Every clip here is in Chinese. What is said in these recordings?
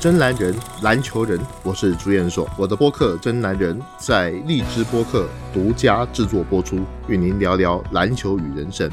真男人，篮球人，我是朱彦硕。我的播客《真男人》在荔枝播客独家制作播出，与您聊聊篮球与人生。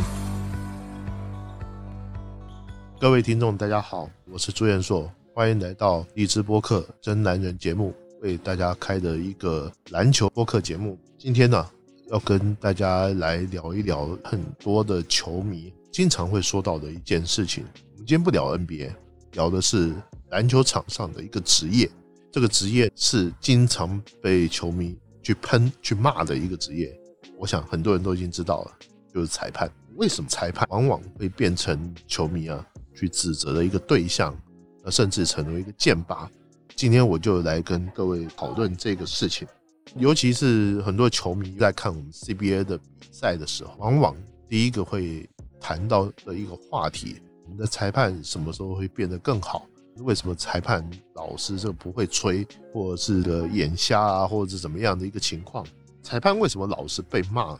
各位听众，大家好，我是朱彦硕，欢迎来到荔枝播客《真男人》节目，为大家开的一个篮球播客节目。今天呢，要跟大家来聊一聊很多的球迷经常会说到的一件事情。我们今天不聊 NBA，聊的是篮球场上的一个职业。这个职业是经常被球迷去喷、去骂的一个职业。我想很多人都已经知道了，就是裁判。为什么裁判往往会变成球迷啊去指责的一个对象，那甚至成为一个剑拔？今天我就来跟各位讨论这个事情。尤其是很多球迷在看我们 CBA 的比赛的时候，往往第一个会谈到的一个话题：我们的裁判什么时候会变得更好？为什么裁判老师这个不会吹，或者是个眼瞎啊，或者是怎么样的一个情况？裁判为什么老是被骂？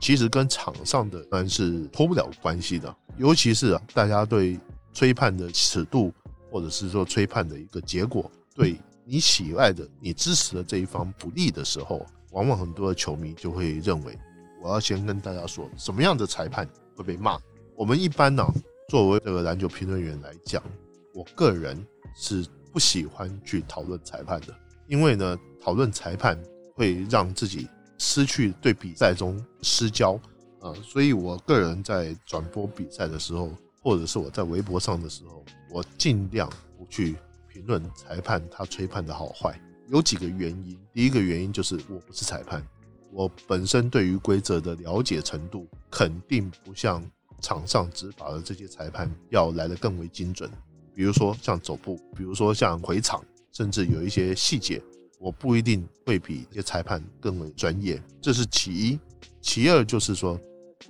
其实跟场上的当然是脱不了关系的。尤其是啊，大家对吹判的尺度，或者是说吹判的一个结果，对你喜爱的、你支持的这一方不利的时候，往往很多的球迷就会认为，我要先跟大家说，什么样的裁判会被骂。我们一般呢，作为这个篮球评论员来讲，我个人是不喜欢去讨论裁判的，因为呢，讨论裁判会让自己失去对比赛中失焦啊，所以我个人在转播比赛的时候，或者是我在微博上的时候，我尽量不去评论裁判他吹判的好坏。有几个原因，第一个原因就是我不是裁判，我本身对于规则的了解程度肯定不像场上执法的这些裁判要来的更为精准。比如说像走步，比如说像回场，甚至有一些细节，我不一定会比一些裁判更为专业。这是其一，其二就是说，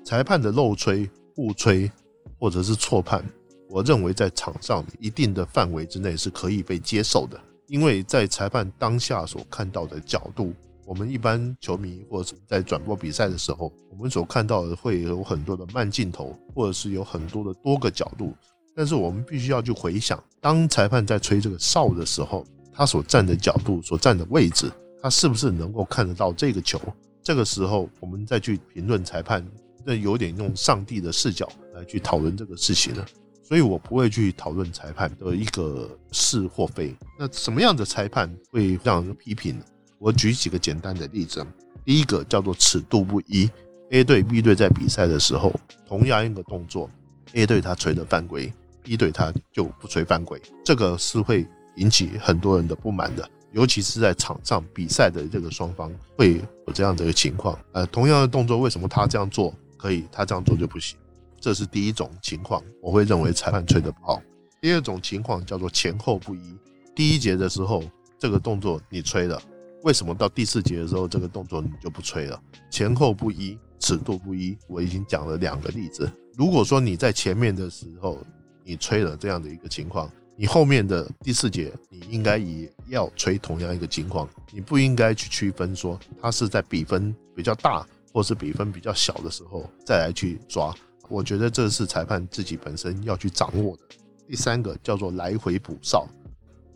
裁判的漏吹、误吹或者是错判，我认为在场上一定的范围之内是可以被接受的，因为在裁判当下所看到的角度，我们一般球迷或者在转播比赛的时候，我们所看到的会有很多的慢镜头，或者是有很多的多个角度。但是我们必须要去回想，当裁判在吹这个哨的时候，他所站的角度、所站的位置，他是不是能够看得到这个球？这个时候，我们再去评论裁判，那有点用上帝的视角来去讨论这个事情了。所以我不会去讨论裁判的一个是或非。那什么样的裁判会让人批评呢？我举几个简单的例子。第一个叫做尺度不一，A 队、B 队在比赛的时候，同样一个动作，A 队他吹的犯规。一对他就不吹犯规，这个是会引起很多人的不满的，尤其是在场上比赛的这个双方会有这样的一个情况。呃，同样的动作，为什么他这样做可以，他这样做就不行？这是第一种情况，我会认为裁判吹的不好。第二种情况叫做前后不一，第一节的时候这个动作你吹了，为什么到第四节的时候这个动作你就不吹了？前后不一，尺度不一，我已经讲了两个例子。如果说你在前面的时候，你吹了这样的一个情况，你后面的第四节你应该也要吹同样一个情况，你不应该去区分说他是在比分比较大或是比分比较小的时候再来去抓。我觉得这是裁判自己本身要去掌握的。第三个叫做来回补哨，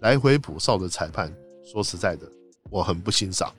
来回补哨的裁判，说实在的，我很不欣赏。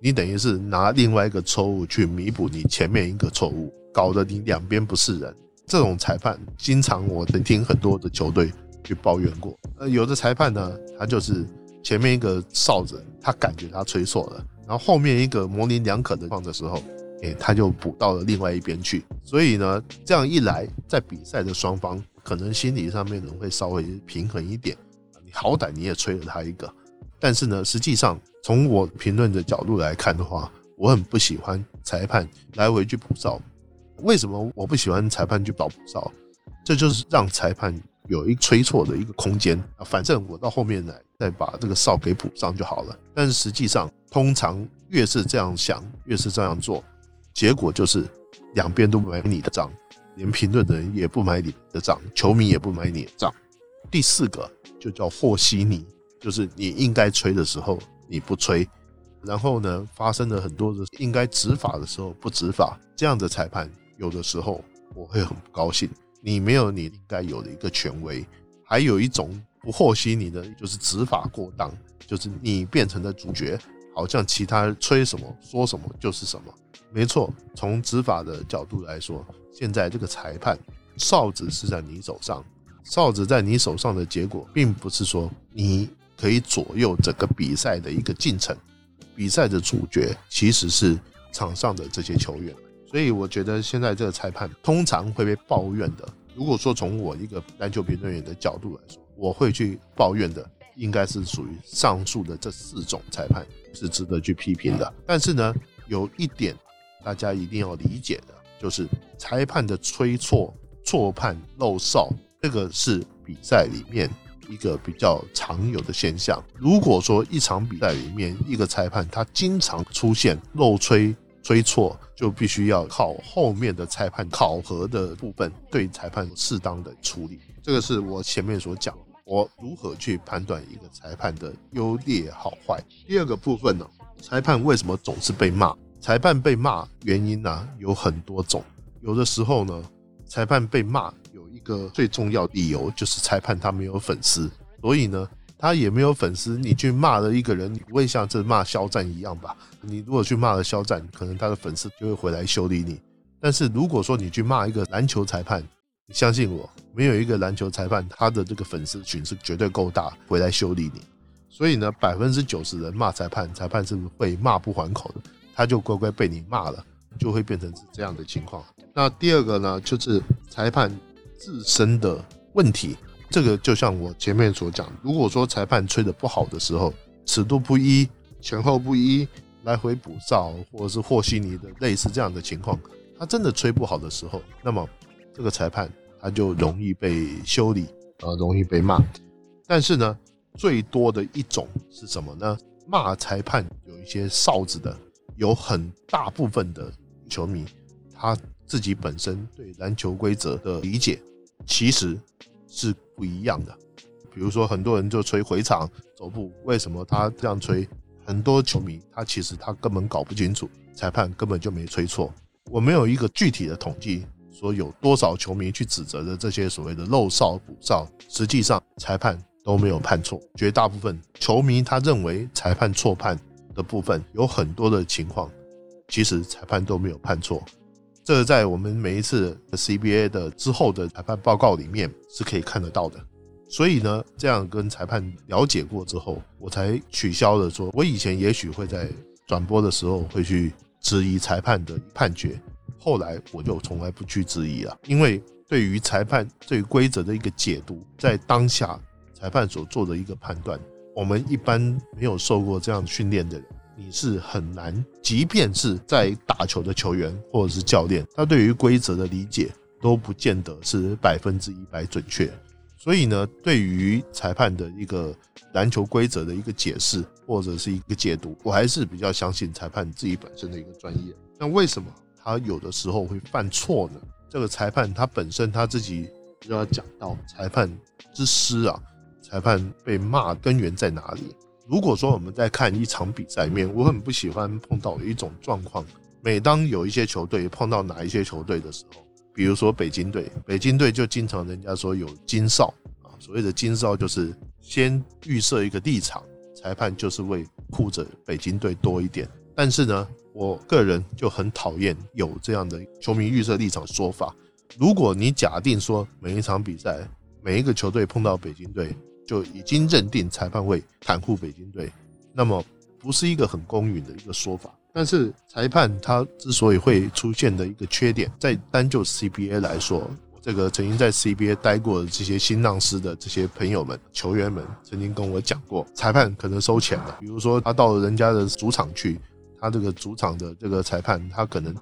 你等于是拿另外一个错误去弥补你前面一个错误，搞得你两边不是人。这种裁判，经常我能听很多的球队去抱怨过。呃，有的裁判呢，他就是前面一个哨子，他感觉他吹错了，然后后面一个模棱两可的放的时候，哎，他就补到了另外一边去。所以呢，这样一来，在比赛的双方可能心理上面能会稍微平衡一点。你好歹你也吹了他一个，但是呢，实际上从我评论的角度来看的话，我很不喜欢裁判来回去补哨。为什么我不喜欢裁判去保补哨？这就是让裁判有一吹错的一个空间啊。反正我到后面来再把这个哨给补上就好了。但是实际上，通常越是这样想，越是这样做，结果就是两边都买你的账，连评论的人也不买你的账，球迷也不买你的账。第四个就叫和稀泥，就是你应该吹的时候你不吹，然后呢发生了很多的应该执法的时候不执法，这样的裁判。有的时候我会很不高兴，你没有你应该有的一个权威。还有一种不和稀泥的，就是执法过当，就是你变成了主角，好像其他吹什么说什么就是什么。没错，从执法的角度来说，现在这个裁判哨子是在你手上，哨子在你手上的结果，并不是说你可以左右整个比赛的一个进程。比赛的主角其实是场上的这些球员，所以我觉得现在这个裁判通常会被抱怨的。如果说从我一个篮球评论员的角度来说，我会去抱怨的，应该是属于上述的这四种裁判是值得去批评的。但是呢，有一点大家一定要理解的，就是裁判的吹错、错判、漏哨，这个是比赛里面。一个比较常有的现象。如果说一场比赛里面一个裁判他经常出现漏吹、吹错，就必须要靠后面的裁判考核的部分对裁判适当的处理。这个是我前面所讲，我如何去判断一个裁判的优劣好坏。第二个部分呢，裁判为什么总是被骂？裁判被骂原因呢有很多种，有的时候呢，裁判被骂有一。个最重要理由就是裁判他没有粉丝，所以呢，他也没有粉丝。你去骂了一个人，你不会像这骂肖战一样吧？你如果去骂了肖战，可能他的粉丝就会回来修理你。但是如果说你去骂一个篮球裁判，你相信我，没有一个篮球裁判他的这个粉丝群是绝对够大回来修理你。所以呢，百分之九十人骂裁判，裁判是会骂不还口的，他就乖乖被你骂了，就会变成是这样的情况。那第二个呢，就是裁判。自身的问题，这个就像我前面所讲，如果说裁判吹的不好的时候，尺度不一、前后不一、来回补哨，或者是和稀泥的类似这样的情况，他真的吹不好的时候，那么这个裁判他就容易被修理，呃，容易被骂。但是呢，最多的一种是什么呢？骂裁判有一些哨子的，有很大部分的球迷，他自己本身对篮球规则的理解。其实是不一样的。比如说，很多人就吹回场走步，为什么他这样吹？很多球迷他其实他根本搞不清楚，裁判根本就没吹错。我没有一个具体的统计，说有多少球迷去指责的这些所谓的漏哨补哨，实际上裁判都没有判错。绝大部分球迷他认为裁判错判的部分，有很多的情况，其实裁判都没有判错。这在我们每一次 CBA 的之后的裁判报告里面是可以看得到的，所以呢，这样跟裁判了解过之后，我才取消了说，我以前也许会在转播的时候会去质疑裁判的判决，后来我就从来不去质疑了，因为对于裁判对规则的一个解读，在当下裁判所做的一个判断，我们一般没有受过这样训练的人。你是很难，即便是在打球的球员或者是教练，他对于规则的理解都不见得是百分之一百准确。所以呢，对于裁判的一个篮球规则的一个解释或者是一个解读，我还是比较相信裁判自己本身的一个专业。那为什么他有的时候会犯错呢？这个裁判他本身他自己就要讲到裁判之师啊，裁判被骂根源在哪里？如果说我们在看一场比赛里面，我很不喜欢碰到一种状况，每当有一些球队碰到哪一些球队的时候，比如说北京队，北京队就经常人家说有金哨啊，所谓的金哨就是先预设一个立场，裁判就是为护着北京队多一点。但是呢，我个人就很讨厌有这样的球迷预设立场说法。如果你假定说每一场比赛每一个球队碰到北京队，就已经认定裁判会袒护北京队，那么不是一个很公允的一个说法。但是裁判他之所以会出现的一个缺点，在单就 CBA 来说，这个曾经在 CBA 待过的这些新浪师的这些朋友们、球员们，曾经跟我讲过，裁判可能收钱了。比如说他到了人家的主场去，他这个主场的这个裁判，他可能。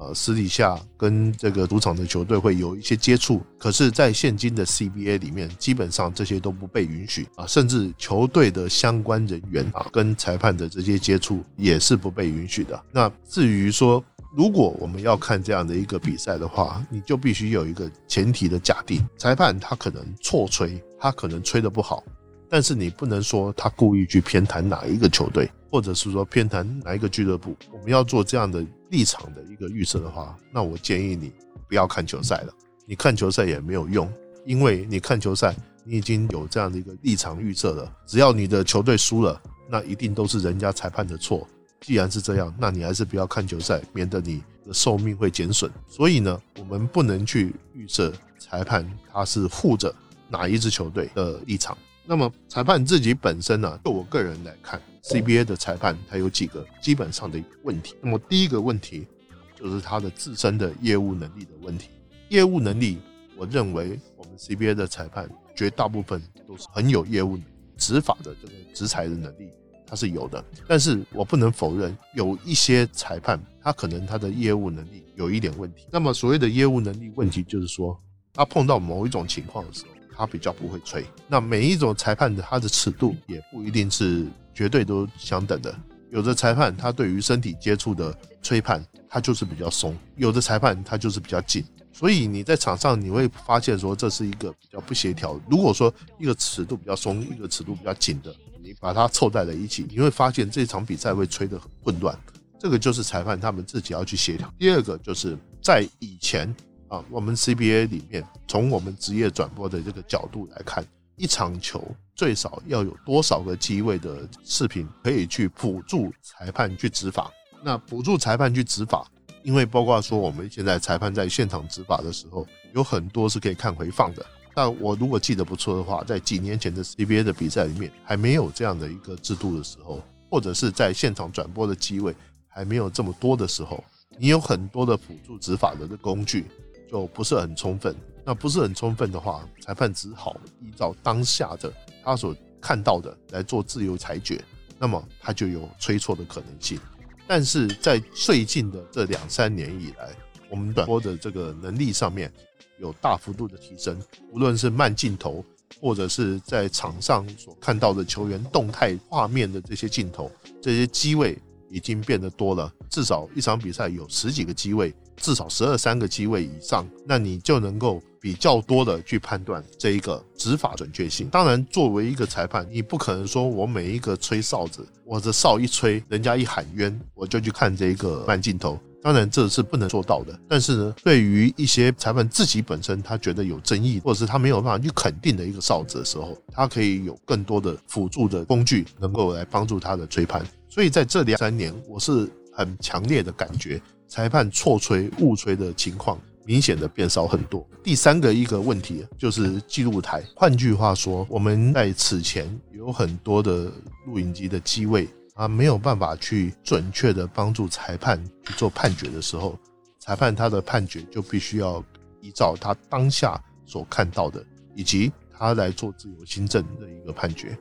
呃，私底下跟这个主场的球队会有一些接触，可是，在现今的 CBA 里面，基本上这些都不被允许啊，甚至球队的相关人员啊，跟裁判的这些接触也是不被允许的。那至于说，如果我们要看这样的一个比赛的话，你就必须有一个前提的假定，裁判他可能错吹，他可能吹的不好，但是你不能说他故意去偏袒哪一个球队。或者是说偏袒哪一个俱乐部，我们要做这样的立场的一个预测的话，那我建议你不要看球赛了。你看球赛也没有用，因为你看球赛，你已经有这样的一个立场预测了。只要你的球队输了，那一定都是人家裁判的错。既然是这样，那你还是不要看球赛，免得你的寿命会减损。所以呢，我们不能去预测裁判他是护着哪一支球队的立场。那么裁判自己本身呢，就我个人来看，CBA 的裁判他有几个基本上的问题。那么第一个问题就是他的自身的业务能力的问题。业务能力，我认为我们 CBA 的裁判绝大部分都是很有业务执法的这个执裁的能力。他是有的，但是我不能否认有一些裁判，他可能他的业务能力有一点问题。那么所谓的业务能力问题，就是说他碰到某一种情况的时候，他比较不会吹。那每一种裁判的他的尺度也不一定是绝对都相等的。有的裁判他对于身体接触的吹判，他就是比较松；有的裁判他就是比较紧。所以你在场上你会发现说这是一个比较不协调。如果说一个尺度比较松，一个尺度比较紧的。你把它凑在了一起，你会发现这场比赛会吹得很混乱。这个就是裁判他们自己要去协调。第二个就是在以前啊，我们 CBA 里面，从我们职业转播的这个角度来看，一场球最少要有多少个机位的视频可以去辅助裁判去执法？那辅助裁判去执法，因为包括说我们现在裁判在现场执法的时候，有很多是可以看回放的。但我如果记得不错的话，在几年前的 CBA 的比赛里面，还没有这样的一个制度的时候，或者是在现场转播的机位还没有这么多的时候，你有很多的辅助执法的工具就不是很充分。那不是很充分的话，裁判只好依照当下的他所看到的来做自由裁决，那么他就有吹错的可能性。但是在最近的这两三年以来，我们转播的这个能力上面。有大幅度的提升，无论是慢镜头，或者是在场上所看到的球员动态画面的这些镜头，这些机位已经变得多了。至少一场比赛有十几个机位，至少十二三个机位以上，那你就能够比较多的去判断这一个执法准确性。当然，作为一个裁判，你不可能说我每一个吹哨子，我的哨一吹，人家一喊冤，我就去看这一个慢镜头。当然这是不能做到的，但是呢，对于一些裁判自己本身他觉得有争议，或者是他没有办法去肯定的一个哨子的时候，他可以有更多的辅助的工具能够来帮助他的吹判。所以在这两三年，我是很强烈的感觉，裁判错吹、误吹的情况明显的变少很多。第三个一个问题就是记录台，换句话说，我们在此前有很多的录影机的机位。啊，没有办法去准确的帮助裁判去做判决的时候，裁判他的判决就必须要依照他当下所看到的，以及他来做自由新政的一个判决，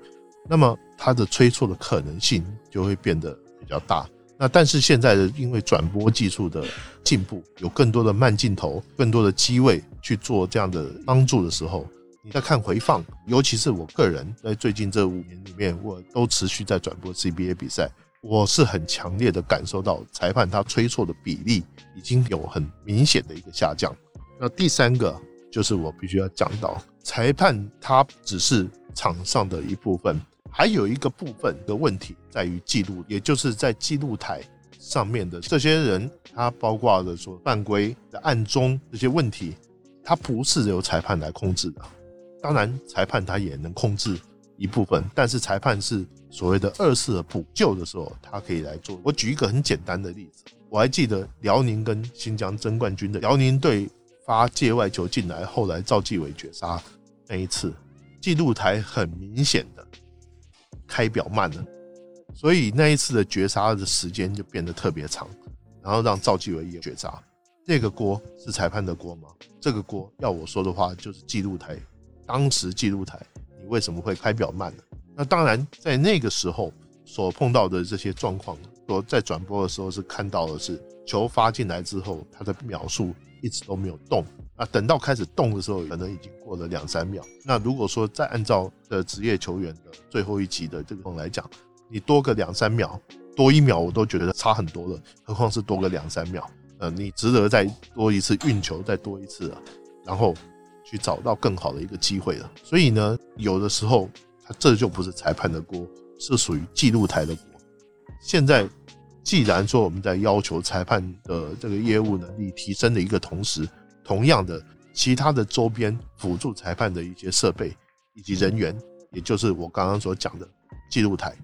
那么他的吹错的可能性就会变得比较大。那但是现在的因为转播技术的进步，有更多的慢镜头、更多的机位去做这样的帮助的时候。你在看回放，尤其是我个人在最近这五年里面，我都持续在转播 CBA 比赛，我是很强烈的感受到裁判他吹错的比例已经有很明显的一个下降。那第三个就是我必须要讲到，裁判他只是场上的一部分，还有一个部分的问题在于记录，也就是在记录台上面的这些人，他包括了说犯规的暗中这些问题，他不是由裁判来控制的。当然，裁判他也能控制一部分，但是裁判是所谓的二次补救的时候，他可以来做。我举一个很简单的例子，我还记得辽宁跟新疆争冠军的辽宁队发界外球进来，后来赵继伟绝杀那一次，记录台很明显的开表慢了，所以那一次的绝杀的时间就变得特别长，然后让赵继伟也绝杀。这个锅是裁判的锅吗？这个锅要我说的话，就是记录台。当时记录台，你为什么会开表慢呢？那当然，在那个时候所碰到的这些状况，我在转播的时候是看到的是球发进来之后，它的秒数一直都没有动啊。等到开始动的时候，可能已经过了两三秒。那如果说再按照的职业球员的最后一集的这个来讲，你多个两三秒，多一秒我都觉得差很多了，何况是多个两三秒？呃，你值得再多一次运球，再多一次啊，然后。去找到更好的一个机会了，所以呢，有的时候他这就不是裁判的锅，是属于记录台的锅。现在既然说我们在要求裁判的这个业务能力提升的一个同时，同样的，其他的周边辅助裁判的一些设备以及人员，也就是我刚刚所讲的记录台，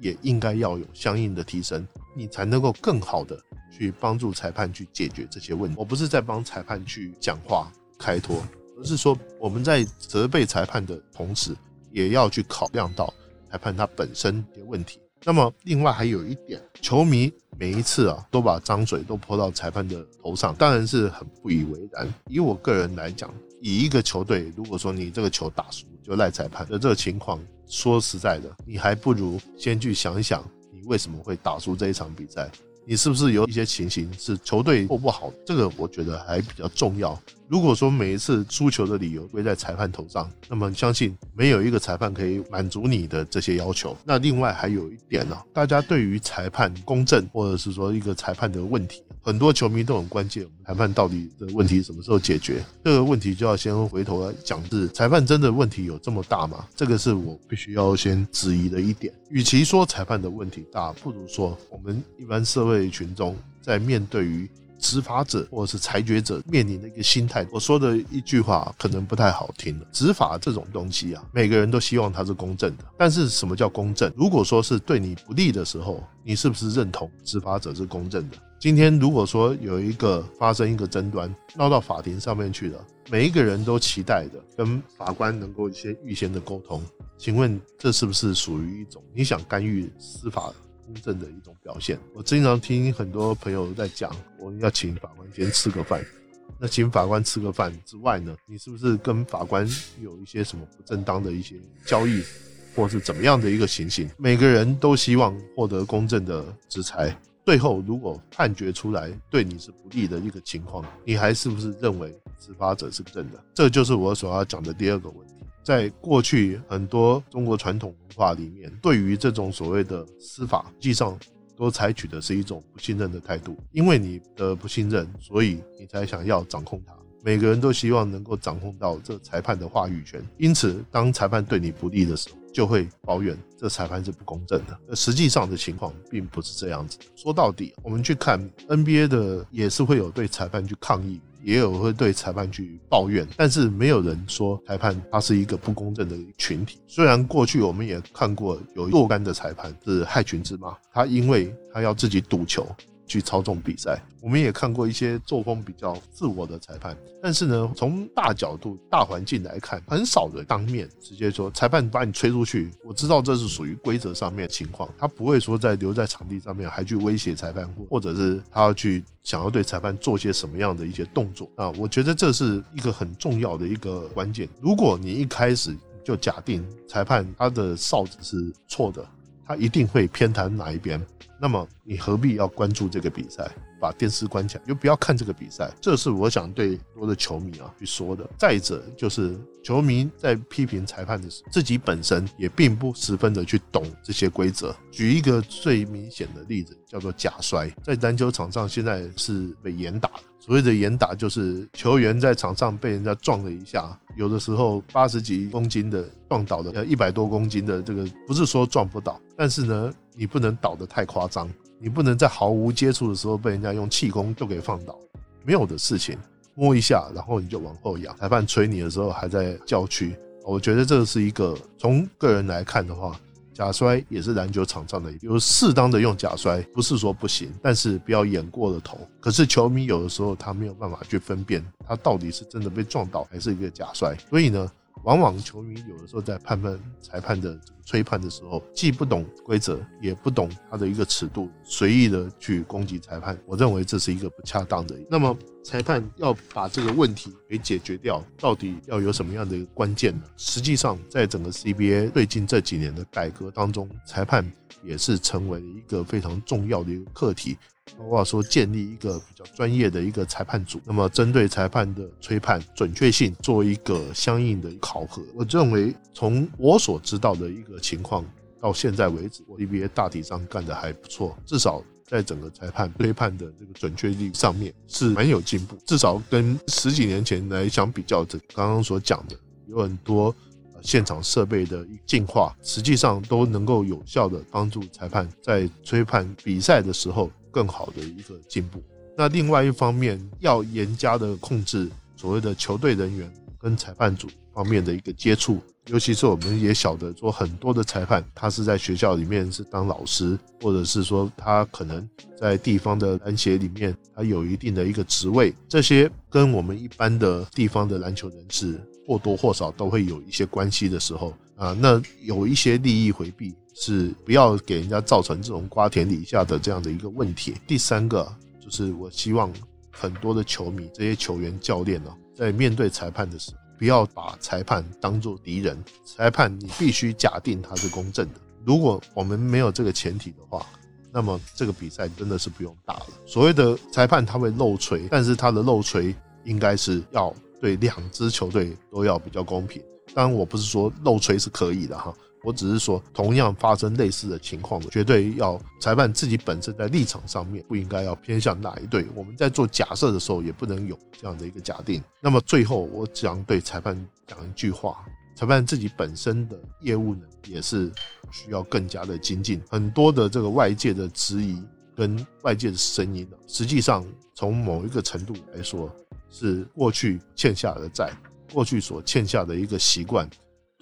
也应该要有相应的提升，你才能够更好的去帮助裁判去解决这些问题。我不是在帮裁判去讲话开脱，而是说我们在责备裁判的同时，也要去考量到裁判他本身的问题。那么，另外还有一点，球迷每一次啊都把脏水都泼到裁判的头上，当然是很不以为然。以我个人来讲，以一个球队，如果说你这个球打输就赖裁判的这个情况，说实在的，你还不如先去想一想，你为什么会打输这一场比赛。你是不是有一些情形是球队做不好？这个我觉得还比较重要。如果说每一次输球的理由归在裁判头上，那么相信没有一个裁判可以满足你的这些要求。那另外还有一点呢，大家对于裁判公正，或者是说一个裁判的问题。很多球迷都很关键，我们裁判到底的问题什么时候解决？这个问题就要先回头来讲，是裁判真的问题有这么大吗？这个是我必须要先质疑的一点。与其说裁判的问题大，不如说我们一般社会群众在面对于。执法者或者是裁决者面临的一个心态，我说的一句话可能不太好听了。执法这种东西啊，每个人都希望它是公正的。但是什么叫公正？如果说是对你不利的时候，你是不是认同执法者是公正的？今天如果说有一个发生一个争端，闹到法庭上面去了，每一个人都期待的跟法官能够一些预先的沟通，请问这是不是属于一种你想干预司法？公正的一种表现。我经常听很多朋友在讲，我要请法官先吃个饭。那请法官吃个饭之外呢，你是不是跟法官有一些什么不正当的一些交易，或是怎么样的一个情形？每个人都希望获得公正的制裁。最后如果判决出来对你是不利的一个情况，你还是不是认为执法者是正的？这就是我所要讲的第二个问题。在过去很多中国传统文化里面，对于这种所谓的司法，实际上都采取的是一种不信任的态度。因为你的不信任，所以你才想要掌控它。每个人都希望能够掌控到这裁判的话语权。因此，当裁判对你不利的时候，就会抱怨这裁判是不公正的。而实际上的情况并不是这样子。说到底，我们去看 NBA 的，也是会有对裁判去抗议。也有会对裁判去抱怨，但是没有人说裁判他是一个不公正的群体。虽然过去我们也看过有若干的裁判是害群之马，他因为他要自己赌球。去操纵比赛，我们也看过一些作风比较自我的裁判，但是呢，从大角度、大环境来看，很少人当面直接说裁判把你吹出去。我知道这是属于规则上面情况，他不会说在留在场地上面还去威胁裁判，或者是他要去想要对裁判做些什么样的一些动作啊？我觉得这是一个很重要的一个关键。如果你一开始就假定裁判他的哨子是错的，他一定会偏袒哪一边。那么你何必要关注这个比赛？把电视关起来，就不要看这个比赛。这是我想对多的球迷啊去说的。再者就是球迷在批评裁判的时候，自己本身也并不十分的去懂这些规则。举一个最明显的例子，叫做假摔，在篮球场上现在是被严打的。所谓的严打，就是球员在场上被人家撞了一下，有的时候八十几公斤的撞倒的，呃一百多公斤的这个，不是说撞不倒，但是呢。你不能倒得太夸张，你不能在毫无接触的时候被人家用气功就给放倒，没有的事情，摸一下，然后你就往后仰，裁判吹你的时候还在叫屈，我觉得这是一个从个人来看的话，假摔也是篮球场上的，有适当的用假摔，不是说不行，但是不要演过了头。可是球迷有的时候他没有办法去分辨，他到底是真的被撞倒还是一个假摔，所以呢。往往球迷有的时候在判判裁判的吹判的时候，既不懂规则，也不懂他的一个尺度，随意的去攻击裁判，我认为这是一个不恰当的。那么裁判要把这个问题给解决掉，到底要有什么样的一个关键呢？实际上，在整个 CBA 最近这几年的改革当中，裁判也是成为一个非常重要的一个课题。包括说建立一个比较专业的一个裁判组，那么针对裁判的吹判准确性做一个相应的考核。我认为从我所知道的一个情况到现在为止，CBA 大体上干得还不错，至少在整个裁判吹判的这个准确率上面是蛮有进步。至少跟十几年前来相比较，这刚刚所讲的有很多现场设备的进化，实际上都能够有效的帮助裁判在吹判比赛的时候。更好的一个进步。那另外一方面，要严加的控制所谓的球队人员跟裁判组方面的一个接触，尤其是我们也晓得说，很多的裁判他是在学校里面是当老师，或者是说他可能在地方的篮协里面，他有一定的一个职位，这些跟我们一般的地方的篮球人士或多或少都会有一些关系的时候啊，那有一些利益回避是不要给人家造成这种瓜田李下的这样的一个问题。第三个就是我希望很多的球迷、这些球员、教练呢，在面对裁判的时候。不要把裁判当做敌人，裁判你必须假定他是公正的。如果我们没有这个前提的话，那么这个比赛真的是不用打了。所谓的裁判他会漏锤，但是他的漏锤应该是要对两支球队都要比较公平。当然，我不是说漏锤是可以的哈。我只是说，同样发生类似的情况的，绝对要裁判自己本身在立场上面不应该要偏向哪一队。我们在做假设的时候，也不能有这样的一个假定。那么最后，我想对裁判讲一句话：裁判自己本身的业务呢，也是需要更加的精进。很多的这个外界的质疑跟外界的声音呢，实际上从某一个程度来说，是过去欠下的债，过去所欠下的一个习惯。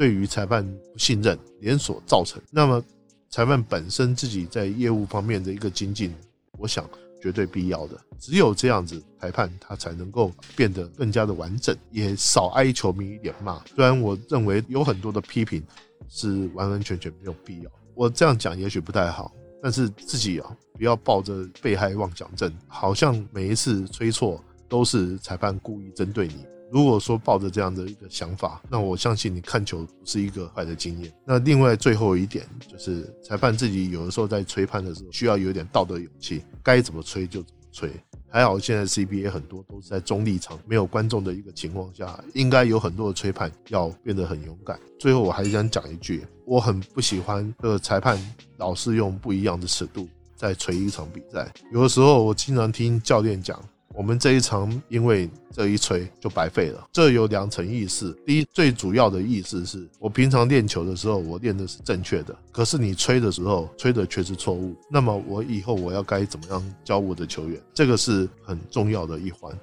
对于裁判不信任连锁造成，那么裁判本身自己在业务方面的一个精进，我想绝对必要的。只有这样子，裁判他才能够变得更加的完整，也少挨球迷一点骂。虽然我认为有很多的批评是完完全全没有必要，我这样讲也许不太好，但是自己啊不要抱着被害妄想症，好像每一次吹错都是裁判故意针对你。如果说抱着这样的一个想法，那我相信你看球不是一个坏的经验。那另外最后一点就是，裁判自己有的时候在吹判的时候，需要有一点道德勇气，该怎么吹就怎么吹。还好现在 CBA 很多都是在中立场、没有观众的一个情况下，应该有很多的吹判要变得很勇敢。最后我还想讲一句，我很不喜欢这个裁判老是用不一样的尺度在吹一场比赛。有的时候我经常听教练讲。我们这一场因为这一吹就白费了，这有两层意思。第一，最主要的意思是我平常练球的时候，我练的是正确的，可是你吹的时候吹的却是错误。那么我以后我要该怎么样教我的球员？这个是很重要的一环。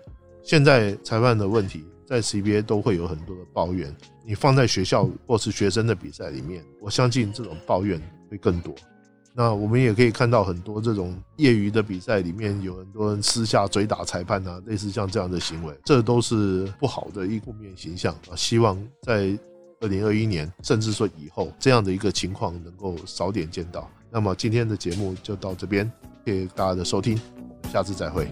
现在裁判的问题在 CBA 都会有很多的抱怨，你放在学校或是学生的比赛里面，我相信这种抱怨会更多。那我们也可以看到很多这种业余的比赛里面，有很多人私下追打裁判啊，类似像这样的行为，这都是不好的一负面形象啊。希望在二零二一年，甚至说以后，这样的一个情况能够少点见到。那么今天的节目就到这边，谢谢大家的收听，下次再会。